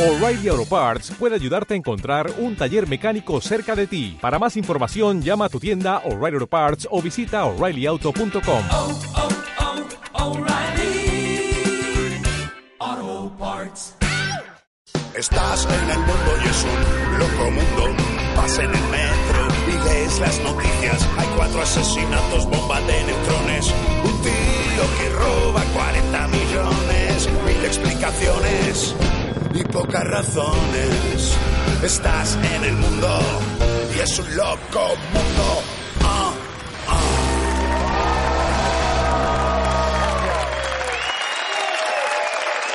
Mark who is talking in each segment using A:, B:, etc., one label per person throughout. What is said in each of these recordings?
A: O'Reilly Auto Parts puede ayudarte a encontrar un taller mecánico cerca de ti. Para más información, llama a tu tienda O'Reilly Auto Parts o visita oreillyauto.com.
B: oh, oh, Parts.
C: Estás en el mundo y es un loco mundo. Vas en el metro y lees las noticias. Hay cuatro asesinatos, bomba de neutrones. Un tío que roba 40 millones. Mil explicaciones y pocas razones. Estás en el mundo y es un loco mundo. Ah,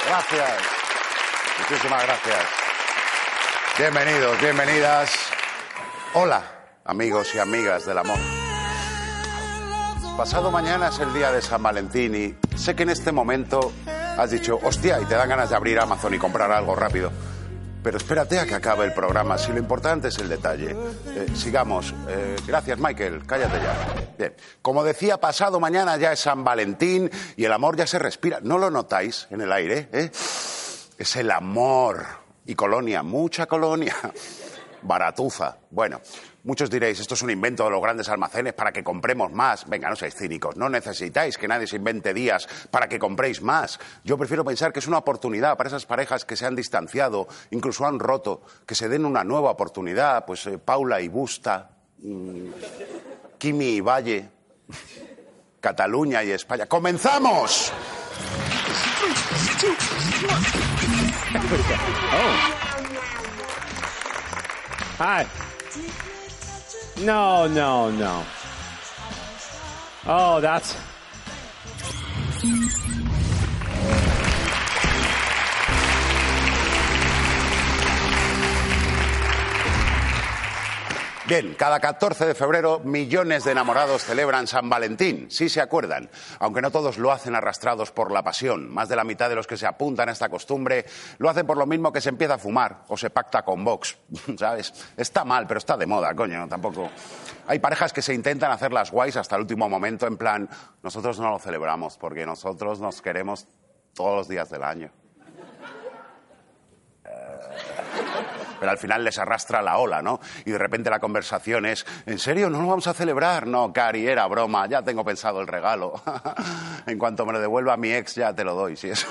D: Gracias. Muchísimas gracias. Bienvenidos, bienvenidas. Hola, amigos y amigas del amor. Pasado mañana es el día de San Valentín y sé que en este momento has dicho, hostia, y te dan ganas de abrir Amazon y comprar algo rápido. Pero espérate a que acabe el programa, si lo importante es el detalle. Eh, sigamos. Eh, gracias, Michael. Cállate ya. Bien. Como decía, pasado mañana ya es San Valentín y el amor ya se respira. ¿No lo notáis en el aire? eh? Es el amor. Y colonia, mucha colonia. Baratuza. Bueno, muchos diréis, esto es un invento de los grandes almacenes para que compremos más. Venga, no seáis cínicos. No necesitáis que nadie se invente días para que compréis más. Yo prefiero pensar que es una oportunidad para esas parejas que se han distanciado, incluso han roto, que se den una nueva oportunidad. Pues eh, Paula y Busta, mm, Kimi y Valle, Cataluña y España. ¡Comenzamos!
E: Hi. No, no, no. Oh, that's.
D: Bien, cada 14 de febrero millones de enamorados celebran San Valentín, sí se acuerdan, aunque no todos lo hacen arrastrados por la pasión. Más de la mitad de los que se apuntan a esta costumbre lo hacen por lo mismo que se empieza a fumar o se pacta con Vox, ¿sabes? Está mal, pero está de moda, coño, tampoco. Hay parejas que se intentan hacer las guays hasta el último momento en plan, nosotros no lo celebramos porque nosotros nos queremos todos los días del año. Pero al final les arrastra la ola, ¿no? Y de repente la conversación es, ¿en serio? ¿No lo vamos a celebrar? No, Cari, era broma, ya tengo pensado el regalo. en cuanto me lo devuelva mi ex, ya te lo doy, si eso.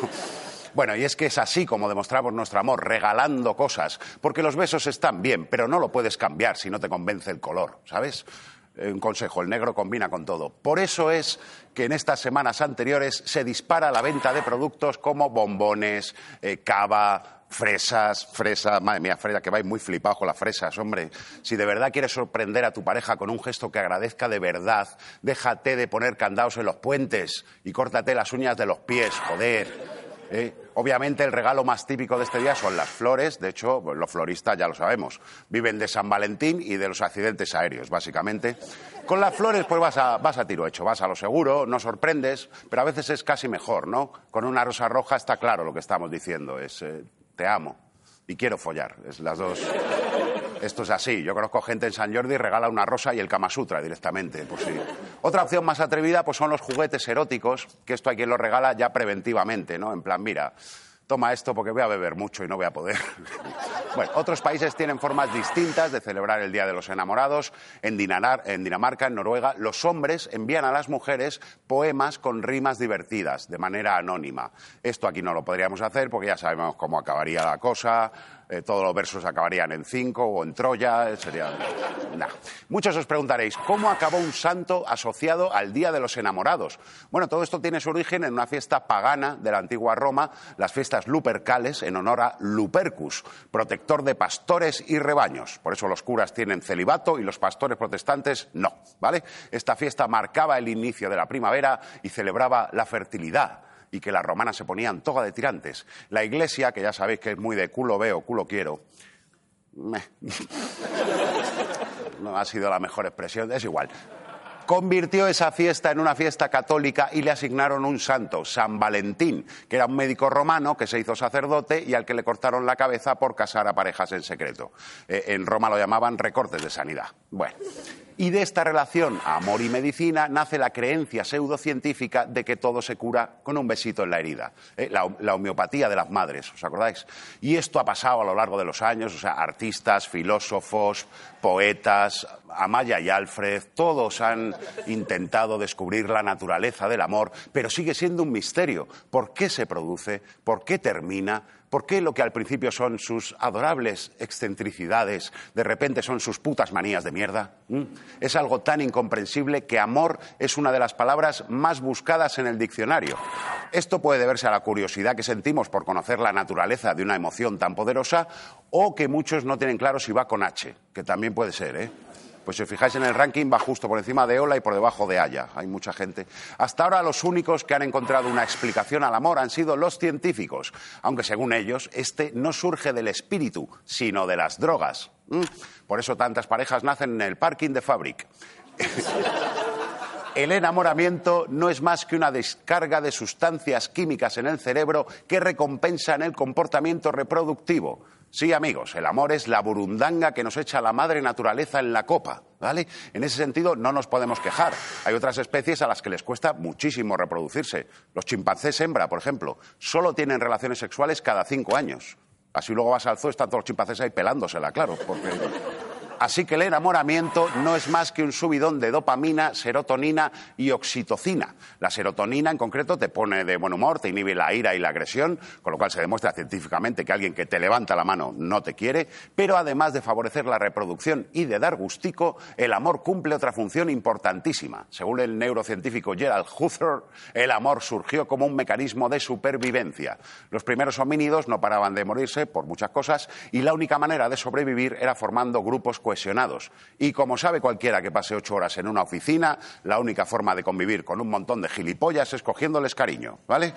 D: Bueno, y es que es así como demostramos nuestro amor, regalando cosas, porque los besos están bien, pero no lo puedes cambiar si no te convence el color, ¿sabes? Un consejo, el negro combina con todo. Por eso es que en estas semanas anteriores se dispara la venta de productos como bombones, eh, cava, fresas, fresa, madre mía, fresa, que vais muy flipados con las fresas, hombre. Si de verdad quieres sorprender a tu pareja con un gesto que agradezca de verdad, déjate de poner candados en los puentes y córtate las uñas de los pies, joder. ¿Eh? Obviamente el regalo más típico de este día son las flores, de hecho pues, los floristas ya lo sabemos, viven de San Valentín y de los accidentes aéreos, básicamente. Con las flores pues vas a, vas a tiro hecho, vas a lo seguro, no sorprendes, pero a veces es casi mejor, ¿no? Con una rosa roja está claro lo que estamos diciendo, es eh, te amo y quiero follar, es las dos. Esto es así. Yo conozco gente en San Jordi regala una rosa y el Kama Sutra directamente. Si. Otra opción más atrevida pues son los juguetes eróticos, que esto hay quien lo regala ya preventivamente, ¿no? En plan, mira, toma esto porque voy a beber mucho y no voy a poder. bueno, otros países tienen formas distintas de celebrar el Día de los Enamorados. En, en Dinamarca, en Noruega, los hombres envían a las mujeres poemas con rimas divertidas, de manera anónima. Esto aquí no lo podríamos hacer porque ya sabemos cómo acabaría la cosa. Eh, todos los versos acabarían en cinco o en Troya. Sería... Muchos os preguntaréis, ¿cómo acabó un santo asociado al Día de los Enamorados? Bueno, todo esto tiene su origen en una fiesta pagana de la antigua Roma, las fiestas Lupercales, en honor a Lupercus, protector de pastores y rebaños. Por eso los curas tienen celibato y los pastores protestantes no, ¿vale? Esta fiesta marcaba el inicio de la primavera y celebraba la fertilidad y que las romanas se ponían toga de tirantes. La iglesia, que ya sabéis que es muy de culo veo, culo quiero, no ha sido la mejor expresión, es igual. Convirtió esa fiesta en una fiesta católica y le asignaron un santo, San Valentín, que era un médico romano que se hizo sacerdote y al que le cortaron la cabeza por casar a parejas en secreto. Eh, en Roma lo llamaban recortes de sanidad. Bueno. Y de esta relación amor y medicina nace la creencia pseudocientífica de que todo se cura con un besito en la herida. ¿eh? La, la homeopatía de las madres, ¿os acordáis? Y esto ha pasado a lo largo de los años, o sea, artistas, filósofos, poetas, Amaya y Alfred, todos han intentado descubrir la naturaleza del amor, pero sigue siendo un misterio. ¿Por qué se produce? ¿Por qué termina? ¿Por qué lo que al principio son sus adorables excentricidades, de repente son sus putas manías de mierda? ¿Mm? Es algo tan incomprensible que amor es una de las palabras más buscadas en el diccionario. Esto puede deberse a la curiosidad que sentimos por conocer la naturaleza de una emoción tan poderosa o que muchos no tienen claro si va con H, que también puede ser, ¿eh? Pues si os fijáis en el ranking va justo por encima de Ola y por debajo de Haya. Hay mucha gente. Hasta ahora los únicos que han encontrado una explicación al amor han sido los científicos, aunque según ellos este no surge del espíritu, sino de las drogas. ¿Mm? Por eso tantas parejas nacen en el parking de Fabric. El enamoramiento no es más que una descarga de sustancias químicas en el cerebro que recompensan el comportamiento reproductivo. Sí, amigos, el amor es la burundanga que nos echa la madre naturaleza en la copa, ¿vale? En ese sentido no nos podemos quejar. Hay otras especies a las que les cuesta muchísimo reproducirse. Los chimpancés hembra, por ejemplo, solo tienen relaciones sexuales cada cinco años. Así luego vas al zoo, están todos los chimpancés ahí pelándosela, claro, porque... Así que el enamoramiento no es más que un subidón de dopamina, serotonina y oxitocina. La serotonina, en concreto, te pone de buen humor, te inhibe la ira y la agresión, con lo cual se demuestra científicamente que alguien que te levanta la mano no te quiere, pero además de favorecer la reproducción y de dar gustico, el amor cumple otra función importantísima. Según el neurocientífico Gerald Huther, el amor surgió como un mecanismo de supervivencia. Los primeros homínidos no paraban de morirse por muchas cosas y la única manera de sobrevivir era formando grupos Y como sabe cualquiera que pase ocho horas en una oficina, la única forma de convivir con un montón de gilipollas es cogiéndoles cariño, ¿vale?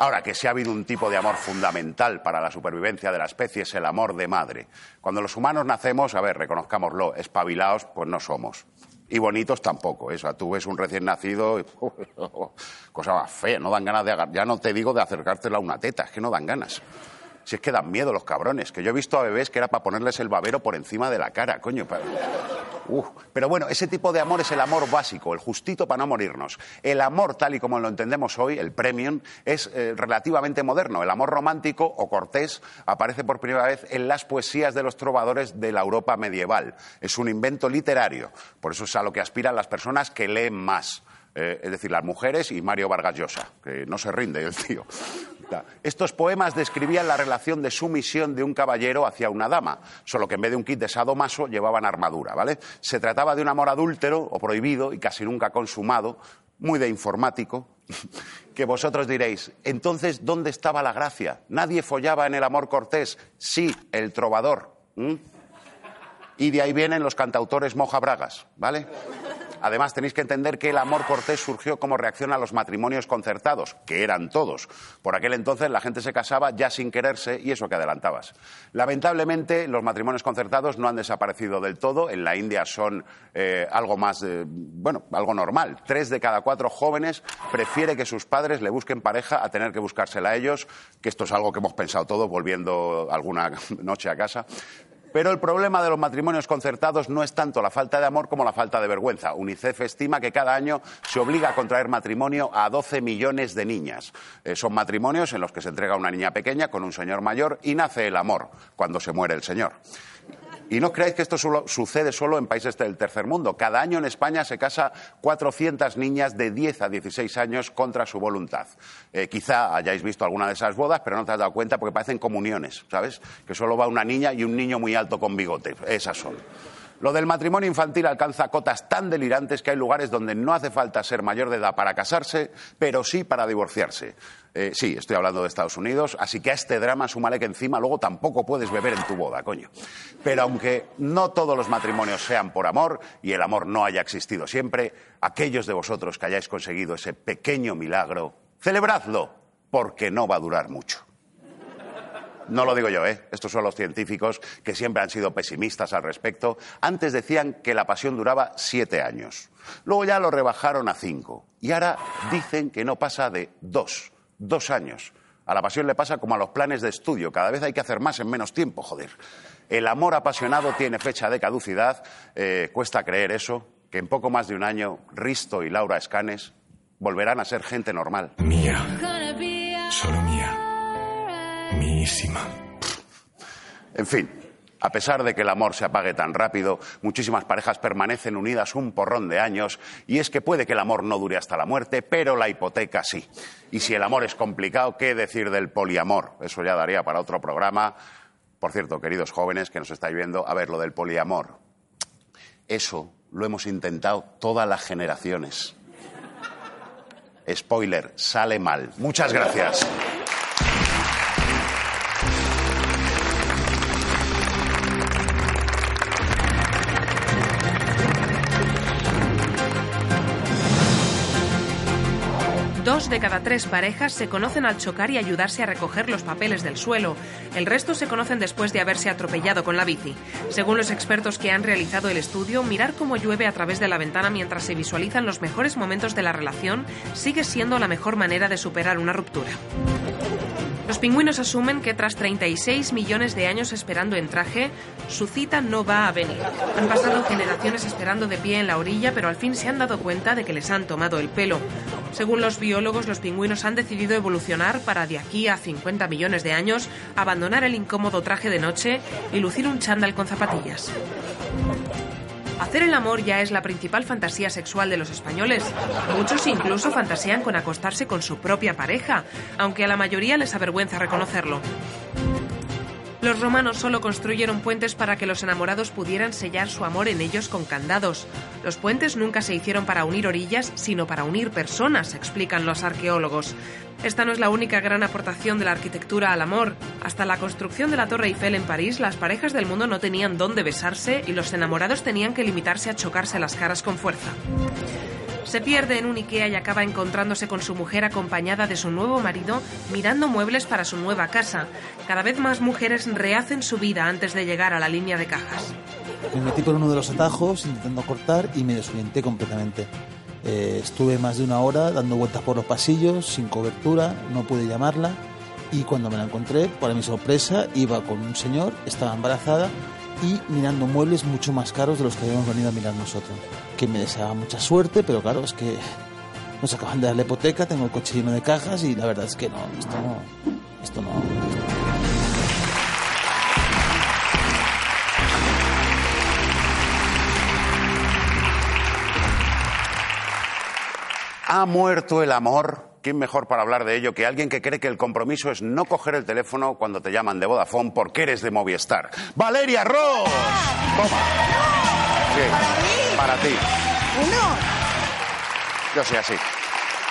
D: Ahora, que si ha habido un tipo de amor fundamental para la supervivencia de la especie es el amor de madre. Cuando los humanos nacemos, a ver, reconozcámoslo, espabilados, pues no somos. Y bonitos tampoco. Eso, tú ves un recién nacido y cosa más fea, no dan ganas de Ya no te digo de acercártela a una teta, es que no dan ganas. Si es que dan miedo los cabrones, que yo he visto a bebés que era para ponerles el babero por encima de la cara, coño. Pero bueno, ese tipo de amor es el amor básico, el justito para no morirnos. El amor, tal y como lo entendemos hoy, el premium, es eh, relativamente moderno. El amor romántico o cortés aparece por primera vez en las poesías de los trovadores de la Europa medieval. Es un invento literario. Por eso es a lo que aspiran las personas que leen más. Eh, es decir, las mujeres y Mario Vargas Llosa, que no se rinde el tío. Estos poemas describían la relación de sumisión de un caballero hacia una dama, solo que en vez de un kit de sadomaso llevaban armadura, ¿vale? Se trataba de un amor adúltero o prohibido y casi nunca consumado, muy de informático, que vosotros diréis, entonces, ¿dónde estaba la gracia? Nadie follaba en el amor cortés, sí, el trovador. Y de ahí vienen los cantautores mojabragas, ¿vale? Además, tenéis que entender que el amor cortés surgió como reacción a los matrimonios concertados, que eran todos. Por aquel entonces la gente se casaba ya sin quererse y eso que adelantabas. Lamentablemente, los matrimonios concertados no han desaparecido del todo. En la India son eh, algo más, bueno, algo normal. Tres de cada cuatro jóvenes prefiere que sus padres le busquen pareja a tener que buscársela a ellos, que esto es algo que hemos pensado todos volviendo alguna noche a casa. Pero el problema de los matrimonios concertados no es tanto la falta de amor como la falta de vergüenza. UNICEF estima que cada año se obliga a contraer matrimonio a 12 millones de niñas. Eh, son matrimonios en los que se entrega una niña pequeña con un señor mayor y nace el amor cuando se muere el señor. Y no creáis que esto sucede solo en países del tercer mundo. Cada año en España se casa 400 niñas de 10 a 16 años contra su voluntad. Eh, quizá hayáis visto alguna de esas bodas, pero no te has dado cuenta porque parecen comuniones, ¿sabes? Que solo va una niña y un niño muy alto con bigote. Esas son. Lo del matrimonio infantil alcanza cotas tan delirantes que hay lugares donde no hace falta ser mayor de edad para casarse, pero sí para divorciarse. Eh, sí, estoy hablando de Estados Unidos, así que a este drama súmale que encima luego tampoco puedes beber en tu boda, coño. Pero aunque no todos los matrimonios sean por amor y el amor no haya existido siempre, aquellos de vosotros que hayáis conseguido ese pequeño milagro, celebradlo, porque no va a durar mucho. No lo digo yo, ¿eh? Estos son los científicos que siempre han sido pesimistas al respecto. Antes decían que la pasión duraba siete años. Luego ya lo rebajaron a cinco. Y ahora dicen que no pasa de dos. Dos años. A la pasión le pasa como a los planes de estudio. Cada vez hay que hacer más en menos tiempo, joder. El amor apasionado tiene fecha de caducidad. Eh, cuesta creer eso, que en poco más de un año Risto y Laura Escanes volverán a ser gente normal.
F: Mía. Solo mía. Mísima.
D: En fin, a pesar de que el amor se apague tan rápido, muchísimas parejas permanecen unidas un porrón de años y es que puede que el amor no dure hasta la muerte, pero la hipoteca sí. Y si el amor es complicado, ¿qué decir del poliamor? Eso ya daría para otro programa. Por cierto, queridos jóvenes que nos estáis viendo, a ver, lo del poliamor. Eso lo hemos intentado todas las generaciones. Spoiler, sale mal. Muchas gracias.
G: De cada tres parejas se conocen al chocar y ayudarse a recoger los papeles del suelo. El resto se conocen después de haberse atropellado con la bici. Según los expertos que han realizado el estudio, mirar cómo llueve a través de la ventana mientras se visualizan los mejores momentos de la relación sigue siendo la mejor manera de superar una ruptura. Los pingüinos asumen que tras 36 millones de años esperando en traje, su cita no va a venir. Han pasado generaciones esperando de pie en la orilla, pero al fin se han dado cuenta de que les han tomado el pelo. Según los biólogos, los pingüinos han decidido evolucionar para de aquí a 50 millones de años abandonar el incómodo traje de noche y lucir un chándal con zapatillas. Hacer el amor ya es la principal fantasía sexual de los españoles. Muchos incluso fantasean con acostarse con su propia pareja, aunque a la mayoría les avergüenza reconocerlo. Los romanos solo construyeron puentes para que los enamorados pudieran sellar su amor en ellos con candados. Los puentes nunca se hicieron para unir orillas, sino para unir personas, explican los arqueólogos. Esta no es la única gran aportación de la arquitectura al amor. Hasta la construcción de la Torre Eiffel en París, las parejas del mundo no tenían dónde besarse y los enamorados tenían que limitarse a chocarse las caras con fuerza. Se pierde en un Ikea y acaba encontrándose con su mujer acompañada de su nuevo marido mirando muebles para su nueva casa. Cada vez más mujeres rehacen su vida antes de llegar a la línea de cajas.
H: Me metí por uno de los atajos intentando cortar y me desorienté completamente. Eh, estuve más de una hora dando vueltas por los pasillos sin cobertura, no pude llamarla y cuando me la encontré, para mi sorpresa, iba con un señor, estaba embarazada y mirando muebles mucho más caros de los que habíamos venido a mirar nosotros. Que me deseaba mucha suerte, pero claro, es que nos acaban de dar la hipoteca, tengo el coche lleno de cajas y la verdad es que no, esto no, esto no.
D: ¿Ha muerto el amor? ¿Quién mejor para hablar de ello que alguien que cree que el compromiso es no coger el teléfono cuando te llaman de Vodafone porque eres de Movistar? ¡Valeria Ross! Toma. Sí, para ti.
I: Uno.
D: Yo soy así.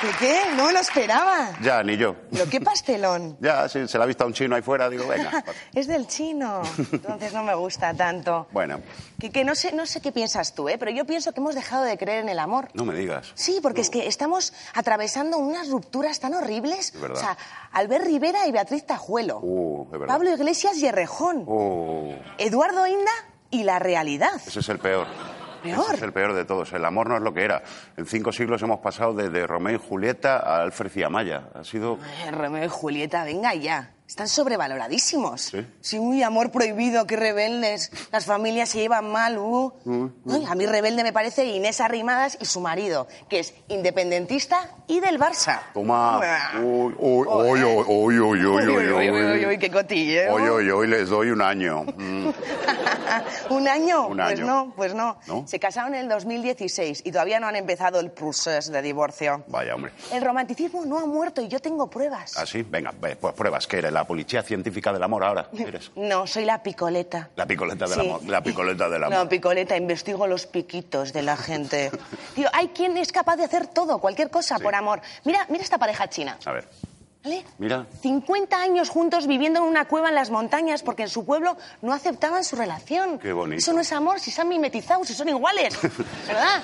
I: ¿De qué? No me lo esperaba.
D: Ya, ni yo.
I: Pero qué pastelón.
D: Ya, sí, se la ha visto a un chino ahí fuera, digo, venga.
I: Es del chino. Entonces no me gusta tanto.
D: Bueno,
I: Que, que no, sé, no sé qué piensas tú, ¿eh? pero yo pienso que hemos dejado de creer en el amor.
D: no me digas.
I: Sí, porque es que estamos atravesando unas rupturas tan horribles.
D: Es verdad.
I: O sea, Albert Rivera y Beatriz Tajuelo.
D: Uh, es verdad.
I: Pablo Iglesias y Errejón.
D: Uh,
I: Eduardo Inda y la realidad.
D: ese es el peor.
I: Peor.
D: Ese es el peor de todos. El amor no es lo que era. En cinco siglos hemos pasado desde Romeo y Julieta a Alfred y Amaya. Ha sido...
I: Ay, Romeo y Julieta, venga ya. Están sobrevaloradísimos.
D: ¿Sí?
I: Sí, muy amor prohibido, qué rebeldes. Las familias se llevan mal, uh. Ay, a mí rebelde me parece Inés Arrimadas y su marido, que es independentista y del Barça.
D: Toma. Uy, uy, uy, uy, uy, uy, uy, uy,
I: uy, uy,
D: uy.
I: uy, qué cotilleo.
D: Hoy, hoy, hoy les doy un año. Mm.
I: ¿Un año?
D: Un
I: Pues
D: año.
I: no, pues no.
D: ¿No?
I: Se casaron en el 2016 y todavía no han empezado el proceso de divorcio.
D: Vaya, hombre.
I: El romanticismo no ha muerto y yo tengo pruebas.
D: Así, venga, ve, pues pruebas que eres la policía científica del amor ahora. Eres
I: No, soy la picoleta.
D: la picoleta del
I: Sí.
D: amor. La picoleta del amor.
I: No, picoleta, investigo los piquitos de la gente. Tío, hay quien es capaz de hacer todo, cualquier cosa
D: Sí.
I: por amor. Mira, mira esta pareja china.
D: A ver.
I: ¿Vale?
D: Mira.
I: 50 años juntos viviendo en una cueva en las montañas porque en su pueblo no aceptaban su relación.
D: Qué bonito.
I: Eso no es amor, si se han mimetizado, si son iguales. ¿Verdad?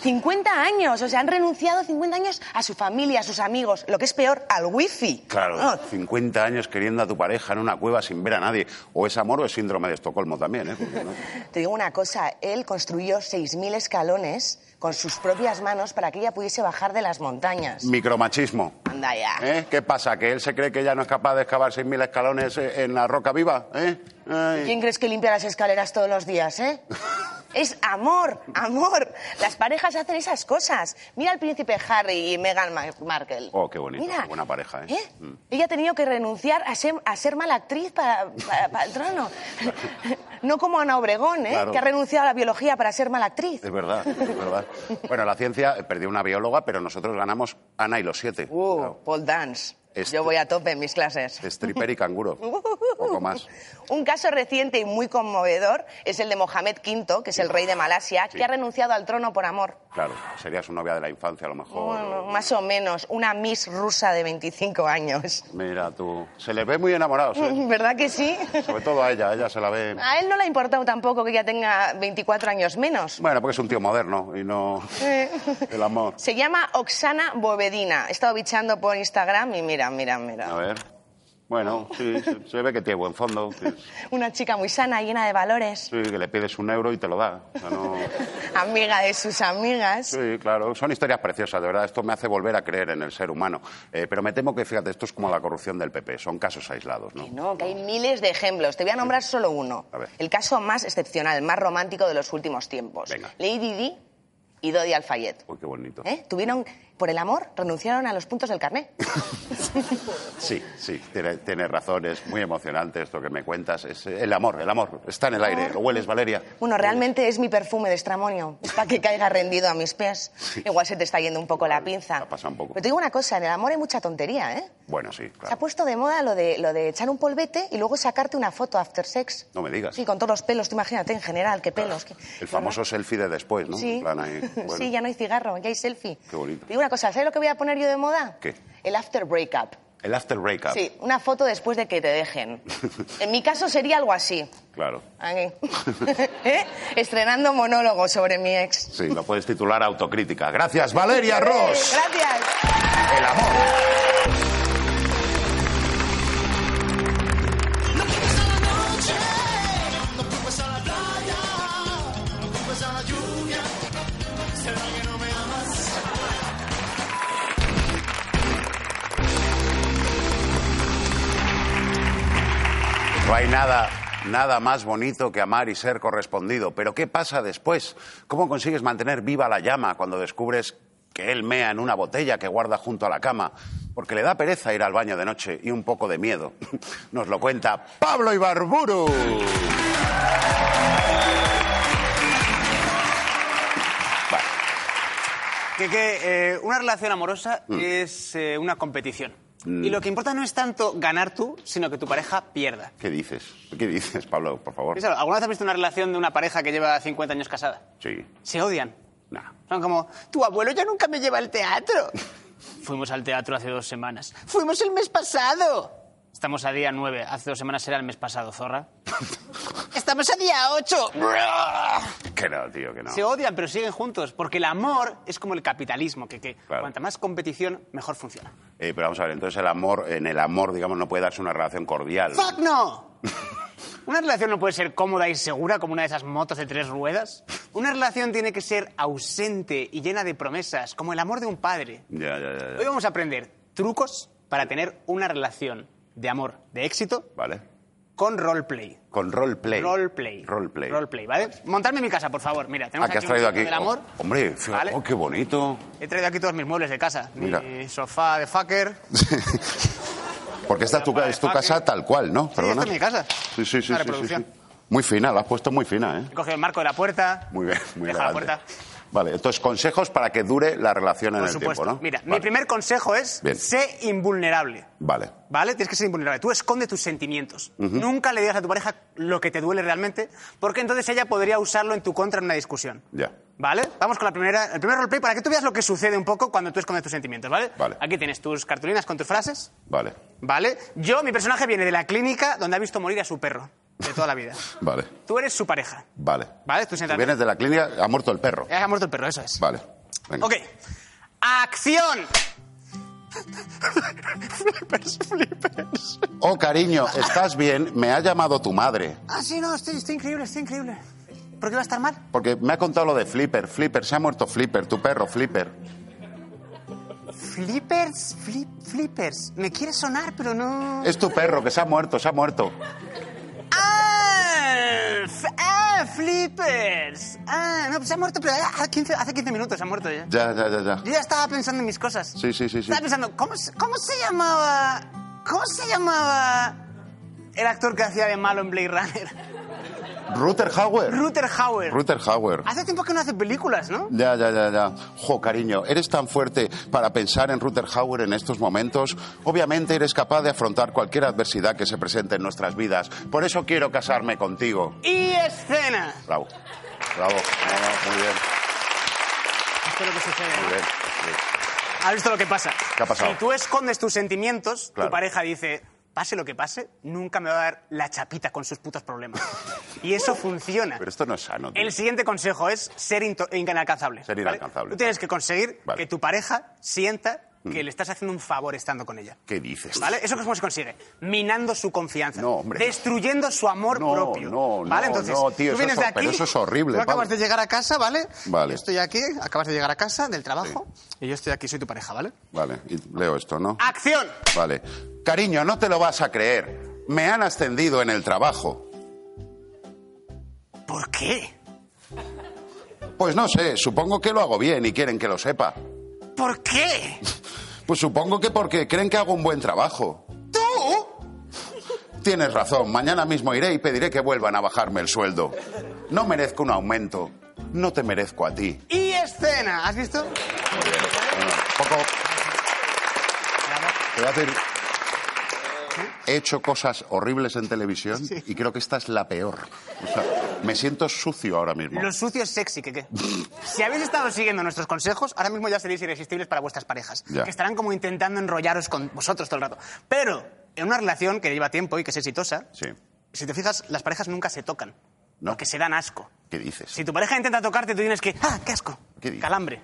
I: 50 años, o sea, han renunciado 50 años a su familia, a sus amigos, lo que es peor, al wifi.
D: Claro,
I: Ah,
D: 50 años queriendo a tu pareja en una cueva sin ver a nadie. O es amor o es síndrome de Estocolmo también, ¿eh? Porque, ¿no?
I: Te digo una cosa, él construyó 6.000 escalones con sus propias manos para que ella pudiese bajar de las montañas.
D: Micromachismo.
I: Anda ya.
D: ¿Eh? ¿Qué pasa? ¿Que él se cree que ya no es capaz de excavar 6.000 escalones eh, en la roca viva? ¿Eh?
I: ¿Quién crees que limpia las escaleras todos los días, eh? Es amor, amor. Las parejas hacen esas cosas. Mira al príncipe Harry y Meghan Ma- Markle.
D: Oh, qué bonito,
I: Mira,
D: qué buena pareja, ¿eh? Mm.
I: Ella ha tenido que renunciar a ser, a ser mala actriz para, para- para el trono. No como Ana Obregón, ¿eh?
D: Claro.
I: Que ha renunciado a la biología para ser mala actriz.
D: Es verdad, es verdad. Bueno, la ciencia eh, perdió una bióloga, pero nosotros ganamos Ana y los siete.
I: Uh,
D: Claro.
I: Paul Dance.
D: Este-
I: Yo voy a tope en mis clases.
D: Stripper y canguro. Poco más.
I: Un caso reciente y muy conmovedor es el de Mohamed V, que es el rey de Malasia, que ha renunciado al trono por amor.
D: Claro, sería su novia de la infancia a lo mejor.
I: Bueno, más o menos, una Miss rusa de 25 años.
D: Mira tú, se le ve muy enamorados, ¿eh?
I: ¿Verdad que sí?
D: Sobre todo a ella, ella se la ve...
I: A él no le ha importado tampoco que ella tenga 24 años menos.
D: Bueno, porque es un tío moderno y no
I: Eh.
D: el amor.
I: Se llama Oksana Bovedina. He estado bichando por Instagram y mira, mira,
D: A
I: mira.
D: ver. Bueno, sí, se, se ve que tiene buen fondo. es-
I: Una chica muy sana, llena de valores.
D: sí, que le pides un euro y te lo da. O sea, no-
I: Amiga de sus amigas.
D: Sí, claro, son historias preciosas, de verdad. Esto me hace volver a creer en el ser humano. Eh, pero me temo que, fíjate, esto es como la corrupción del PP. Son casos aislados, ¿no?
I: Que no, que hay miles de ejemplos. Te voy a nombrar solo uno.
D: A ver.
I: El caso más excepcional, más romántico de los últimos tiempos.
D: Venga.
I: Lady Di y Dodi Alfayet.
D: Uy, qué bonito.
I: ¿Eh? Tuvieron, por el amor, renunciaron a los puntos del carné.
D: Sí, sí, tiene- tienes razón. Es muy emocionante esto que me cuentas. Es el amor, el amor. Está en el aire. ¿Lo hueles, Valeria?
I: Bueno, realmente es mi perfume de estramonio. Es para que caiga rendido a mis pies. Igual se te está yendo un poco la pinza.
D: ha pasado un poco.
I: Pero te digo una cosa, en el amor hay mucha tontería, ¿eh?
D: Bueno, sí,
I: Se ha
D: claro.
I: puesto de moda lo de, lo de echar un polvete y luego sacarte una foto after sex.
D: No me digas.
I: Sí, con todos los pelos, tú imagínate en general, qué pelos.
D: El famoso selfie de después, ¿no?
I: Sí.
D: En plan ahí, bueno.
I: sí, ya no hay cigarro, ya hay selfie.
D: Qué bonito.
I: Digo una cosa, ¿sabes lo que voy a poner yo de moda?
D: ¿Qué?
I: El after breakup.
D: El after breakup.
I: Sí, una foto después de que te dejen. En mi caso sería algo así.
D: Claro.
I: ¿Eh? Estrenando monólogo sobre mi ex.
D: Sí, lo puedes titular autocrítica. Gracias, Valeria Ross.
I: Gracias.
D: El amor. No hay nada, nada más bonito que amar y ser correspondido. Pero ¿qué pasa después? ¿Cómo consigues mantener viva la llama cuando descubres que él mea en una botella que guarda junto a la cama? Porque le da pereza ir al baño de noche y un poco de miedo. Nos lo cuenta Pablo Ibarburu. Vale.
J: Que, que, eh, una relación amorosa es eh, una competición. Y lo que importa no es tanto ganar tú, sino que tu pareja pierda.
D: ¿Qué dices? ¿Qué dices, Pablo, por favor?
J: Piénsalo, ¿Alguna vez has visto una relación de una pareja que lleva 50 años casada?
D: Sí.
J: Se odian.
D: Nah.
J: Son como, tu abuelo ya nunca me lleva al teatro. Fuimos al teatro hace dos semanas. Fuimos el mes pasado. Estamos a día 9. Hace dos semanas era el mes pasado, zorra. Estamos a día 8.
D: Que no, tío, que no.
J: Se odian, pero siguen juntos. Porque el amor es como el capitalismo, que, que
D: Claro.
J: cuanta más competición, mejor funciona.
D: Eh, pero vamos a ver, entonces el amor, en el amor, digamos, no puede darse una relación cordial.
J: ¡Fuck no! Una relación no puede ser cómoda y segura como una de esas motos de tres ruedas. Una relación tiene que ser ausente y llena de promesas, como el amor de un padre.
D: Ya, ya, ya, ya.
J: Hoy vamos a aprender trucos para tener una relación de amor de éxito
D: Vale.
J: Con roleplay.
D: Con roleplay.
J: Roleplay.
D: Roleplay.
J: Roleplay, ¿vale? Montarme en mi casa, por favor. Mira, tenemos
D: Ah, ¿qué has
J: aquí un
D: traído
J: sitio
D: aquí?
J: del amor.
D: Oh, hombre,
J: Vale.
D: oh, qué bonito.
J: He traído aquí todos mis muebles de casa.
D: Mira.
J: Mi sofá de fucker.
D: Porque esta es tu, es casa tal cual, ¿no?
J: Sí,
D: Perdona.
J: esta es mi casa.
D: Sí, sí, sí.
J: Una
D: sí, sí. Muy fina, la has puesto muy fina, ¿eh?
J: He cogido el marco de la puerta.
D: Muy bien, muy
J: Deja la puerta.
D: Vale, entonces consejos para que dure la relación en
J: Por
D: el
J: supuesto.
D: tiempo, ¿no?
J: Mira, mi
D: Vale.
J: primer consejo es
D: Bien.
J: sé invulnerable.
D: Vale.
J: ¿Vale? Tienes que ser invulnerable. Tú esconde tus sentimientos. Nunca le digas a tu pareja lo que te duele realmente, porque entonces ella podría usarlo en tu contra en una discusión.
D: Ya.
J: ¿Vale? Vamos con la primera, el primer roleplay para que tú veas lo que sucede un poco cuando tú escondes tus sentimientos, ¿vale?
D: Vale.
J: Aquí tienes tus cartulinas con tus frases,
D: Vale.
J: ¿vale? Yo, mi personaje viene de la clínica donde ha visto morir a su perro. De toda la vida.
D: Vale,
J: Tú eres su pareja,
D: vale.
J: ¿vale? Tú siéntate.
D: vienes de la clínica, ha muerto el perro.
J: Ya ha muerto el perro, eso es.
D: Vale, venga.
J: Ok. ¡Acción! flippers, flippers.
D: Oh, cariño, ¿estás bien? Me ha llamado tu madre.
J: Ah, sí, no, estoy, estoy increíble, estoy increíble. ¿Por qué va a estar mal?
D: Porque me ha contado lo de Flipper. Flipper, se ha muerto Flipper, tu perro, Flipper.
J: Flippers, flip, flippers. Me quiere sonar, pero no.
D: Es tu perro, que se ha muerto, se ha muerto.
J: ¡Ah! F- ¡Ah! ¡Flippers! Ah, no, pues se ha muerto, pero hace 15, hace 15 minutos se ha muerto ya.
D: Ya, ya, ya, ya.
J: Yo ya estaba pensando en mis cosas.
D: Sí, sí, sí, sí.
J: Estaba pensando, ¿cómo, se- ¿cómo se llamaba? ¿Cómo se llamaba el actor que hacía de malo en Blade Runner?
D: Ruther Hauer.
J: Ruther Hauer.
D: Ruther Hauer.
J: Hace tiempo que no hace películas, ¿no?
D: Ya, ya, ya, ya. Jo, cariño, eres tan fuerte para pensar en Ruther Hauer en estos momentos. Obviamente eres capaz de afrontar cualquier adversidad que se presente en nuestras vidas. Por eso quiero casarme contigo.
J: Y escena.
D: Bravo. Bravo. No, no, muy bien.
J: Esto es lo que sucede.
D: Muy bien.
J: ¿Has visto lo que pasa?
D: ¿Qué ha pasado?
J: Si tú escondes tus sentimientos,
D: Claro.
J: tu pareja dice, pase lo que pase, nunca me va a dar la chapita con sus putos problemas. y eso funciona.
D: Pero esto no es sano. tío.
J: El siguiente consejo es ser inalcanzable.
D: Ser
J: ¿vale?
D: inalcanzable.
J: Tú tienes que conseguir
D: Vale.
J: Que tu pareja sienta que le estás haciendo un favor estando con ella.
D: ¿Qué dices?
J: ¿Vale? ¿Eso cómo se consigue? Minando su confianza.
D: No, hombre.
J: Destruyendo su amor
D: No,
J: propio.
D: no,
J: ¿Vale?
D: no,
J: Entonces,
D: no, tío,
J: tú vienes
D: es
J: de aquí.
D: pero eso es horrible,
J: Tú acabas
D: Pablo.
J: de llegar a casa, ¿vale?
D: Vale.
J: Yo estoy aquí, acabas de llegar a casa del trabajo y yo estoy aquí, soy tu pareja, ¿vale?
D: Vale, y leo esto, ¿no?
J: ¡Acción!
D: Vale. Cariño, no te lo vas a creer. Me han ascendido en el trabajo.
J: ¿Por qué?
D: Pues no sé, supongo que lo hago bien y quieren que lo sepa.
J: ¿Por qué?
D: Pues supongo que porque creen que hago un buen trabajo.
J: ¿Tú?
D: Tienes razón, mañana mismo iré y pediré que vuelvan a bajarme el sueldo. No merezco un aumento, no te merezco a ti.
J: Y escena. ¿Has visto?
D: Bueno, poco... Te voy a decir, he hecho cosas horribles en televisión y creo que esta es la peor. O sea, me siento sucio ahora mismo.
J: Lo sucio es sexy, que qué. Si habéis estado siguiendo nuestros consejos, ahora mismo ya seréis irresistibles para vuestras parejas.
D: Ya.
J: Que estarán como intentando enrollaros con vosotros todo el rato. Pero en una relación que lleva tiempo y que es exitosa,
D: Sí.
J: si te fijas, las parejas nunca se tocan.
D: No.
J: Porque se dan asco.
D: ¿Qué dices?
J: Si tu pareja intenta tocarte, tú tienes que. ¡Ah, qué asco!
D: ¿Qué?
J: Calambre.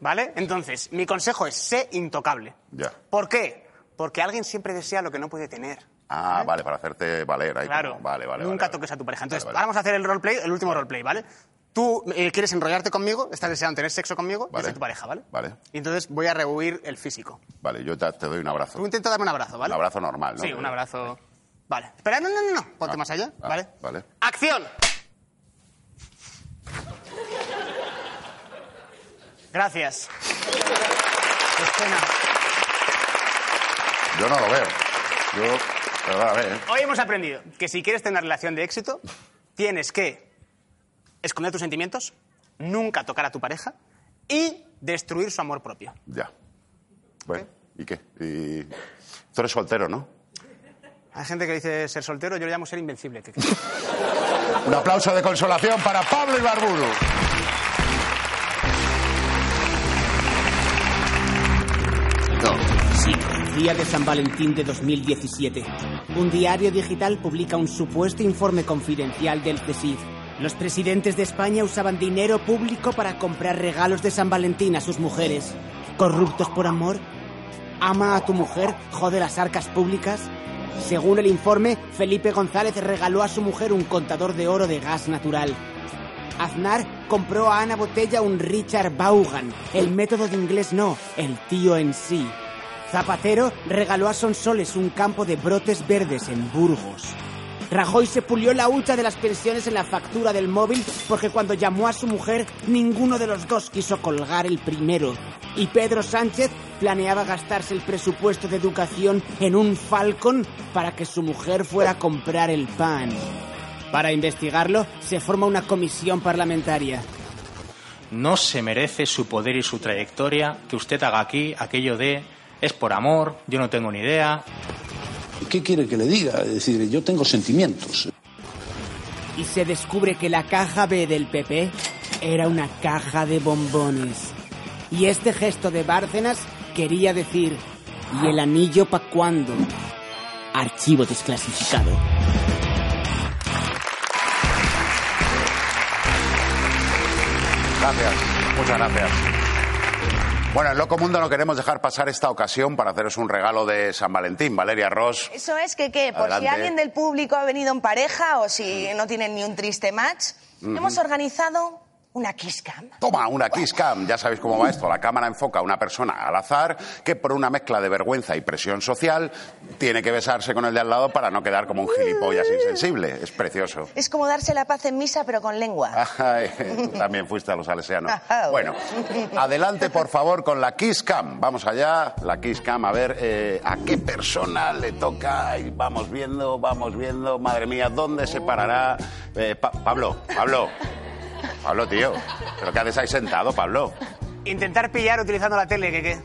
J: ¿Vale? Entonces, mi consejo es: sé intocable.
D: Ya.
J: ¿Por qué? Porque alguien siempre desea lo que no puede tener.
D: Ah, vale, para hacerte valer ahí.
J: Claro.
D: como- Vale, vale.
J: Nunca
D: vale,
J: toques
D: vale.
J: a tu pareja. Entonces,
D: Vale, vale.
J: vamos a hacer el roleplay, el último roleplay, ¿vale? Tú eh, quieres enrollarte conmigo, estás deseando tener sexo conmigo,
D: Vale.
J: soy tu pareja, ¿vale?
D: Vale.
J: Y entonces voy a rehuir el físico.
D: Vale, yo te, te doy un abrazo.
J: Tú intenta darme un abrazo, ¿vale?
D: Un abrazo normal, ¿no?
J: Sí, un abrazo. Vale. Espera, no, no, no, no. Ponte
D: Ah,
J: más allá,
D: ah,
J: ¿vale?
D: Vale.
J: ¡Acción! Gracias. Escena.
D: Yo no lo veo. Yo, ¿eh?
J: Hoy hemos aprendido que si quieres tener una relación de éxito, tienes que esconder tus sentimientos, nunca tocar a tu pareja y destruir su amor propio.
D: Ya. Bueno, ¿y qué? Y... Tú eres soltero, ¿no?
J: Hay gente que dice ser soltero, yo lo llamo ser invencible.
D: Un aplauso de consolación para Pablo Ibarburu.
K: Día de San Valentín de 2017. Un diario digital publica un supuesto informe confidencial del CSIC. Los presidentes de España usaban dinero público para comprar regalos de San Valentín a sus mujeres. ¿Corruptos por amor? ¿Ama a tu mujer? ¿Jode las arcas públicas? Según el informe, Felipe González regaló a su mujer un contador de oro de gas natural. Aznar compró a Ana Botella un Richard Vaughan. El método de inglés no, el tío en sí. Zapatero regaló a Sonsoles un campo de brotes verdes en Burgos. Rajoy se pulió la hucha de las pensiones en la factura del móvil porque cuando llamó a su mujer ninguno de los dos quiso colgar el primero. Y Pedro Sánchez planeaba gastarse el presupuesto de educación en un Falcon para que su mujer fuera a comprar el pan. Para investigarlo se forma una comisión parlamentaria.
L: No se merece su poder y su trayectoria que usted haga aquí aquello de es por amor, yo no tengo ni idea.
M: ¿Qué quiere que le diga? Es decir, yo tengo sentimientos.
K: Y se descubre que la caja B del PP era una caja de bombones. Y este gesto de Bárcenas quería decir, ¿y el anillo pa' cuándo? Archivo desclasificado.
D: Gracias, muchas gracias. Bueno, en Loco Mundo no queremos dejar pasar esta ocasión para haceros un regalo de San Valentín. Valeria Ross.
I: Eso es que, ¿qué? Por
D: Adelante.
I: si alguien del público ha venido en pareja o si no tienen ni un triste match, hemos organizado una kiss cam.
D: Toma, una kiss cam. Ya sabéis cómo va esto. La cámara enfoca a una persona al azar que por una mezcla de vergüenza y presión social tiene que besarse con el de al lado para no quedar como un gilipollas insensible. Es precioso.
I: Es como darse la paz en misa, pero con lengua.
D: Ay, tú también fuiste a los salesianos. Bueno, adelante por favor con la Kiss Cam. Vamos allá, la Kiss Cam, a ver eh, a qué persona le toca. Y vamos viendo, vamos viendo. Madre mía, ¿dónde se parará? Eh, Pa- Pablo, Pablo. Pablo, tío. ¿Pero qué haces ahí sentado, Pablo?
J: Intentar pillar utilizando la tele, que qué.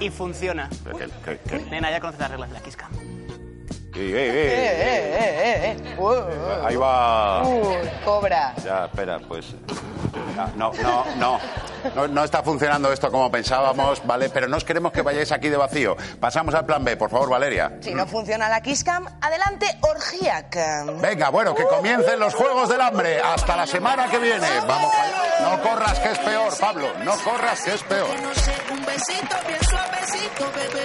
J: Y funciona.
D: Que-
J: Nena, ya conoces las reglas de la Kiss Cam.
D: Eh, eh, eh.
I: eh, eh. Uh,
D: Ahí va.
I: uh, cobra.
D: Ya, espera, pues. No, no, no. No, no está funcionando esto como pensábamos, ¿vale? Pero no os queremos que vayáis aquí de vacío. Pasamos al plan B, por favor, Valeria.
I: Si no funciona la kiss cam, adelante orgía cam.
D: Venga, bueno, que comiencen los Juegos del Hambre. Hasta la semana que viene. Vamos. No corras, que es peor, Pablo. No corras, que es peor.
B: Un besito bien suavecito, bebé.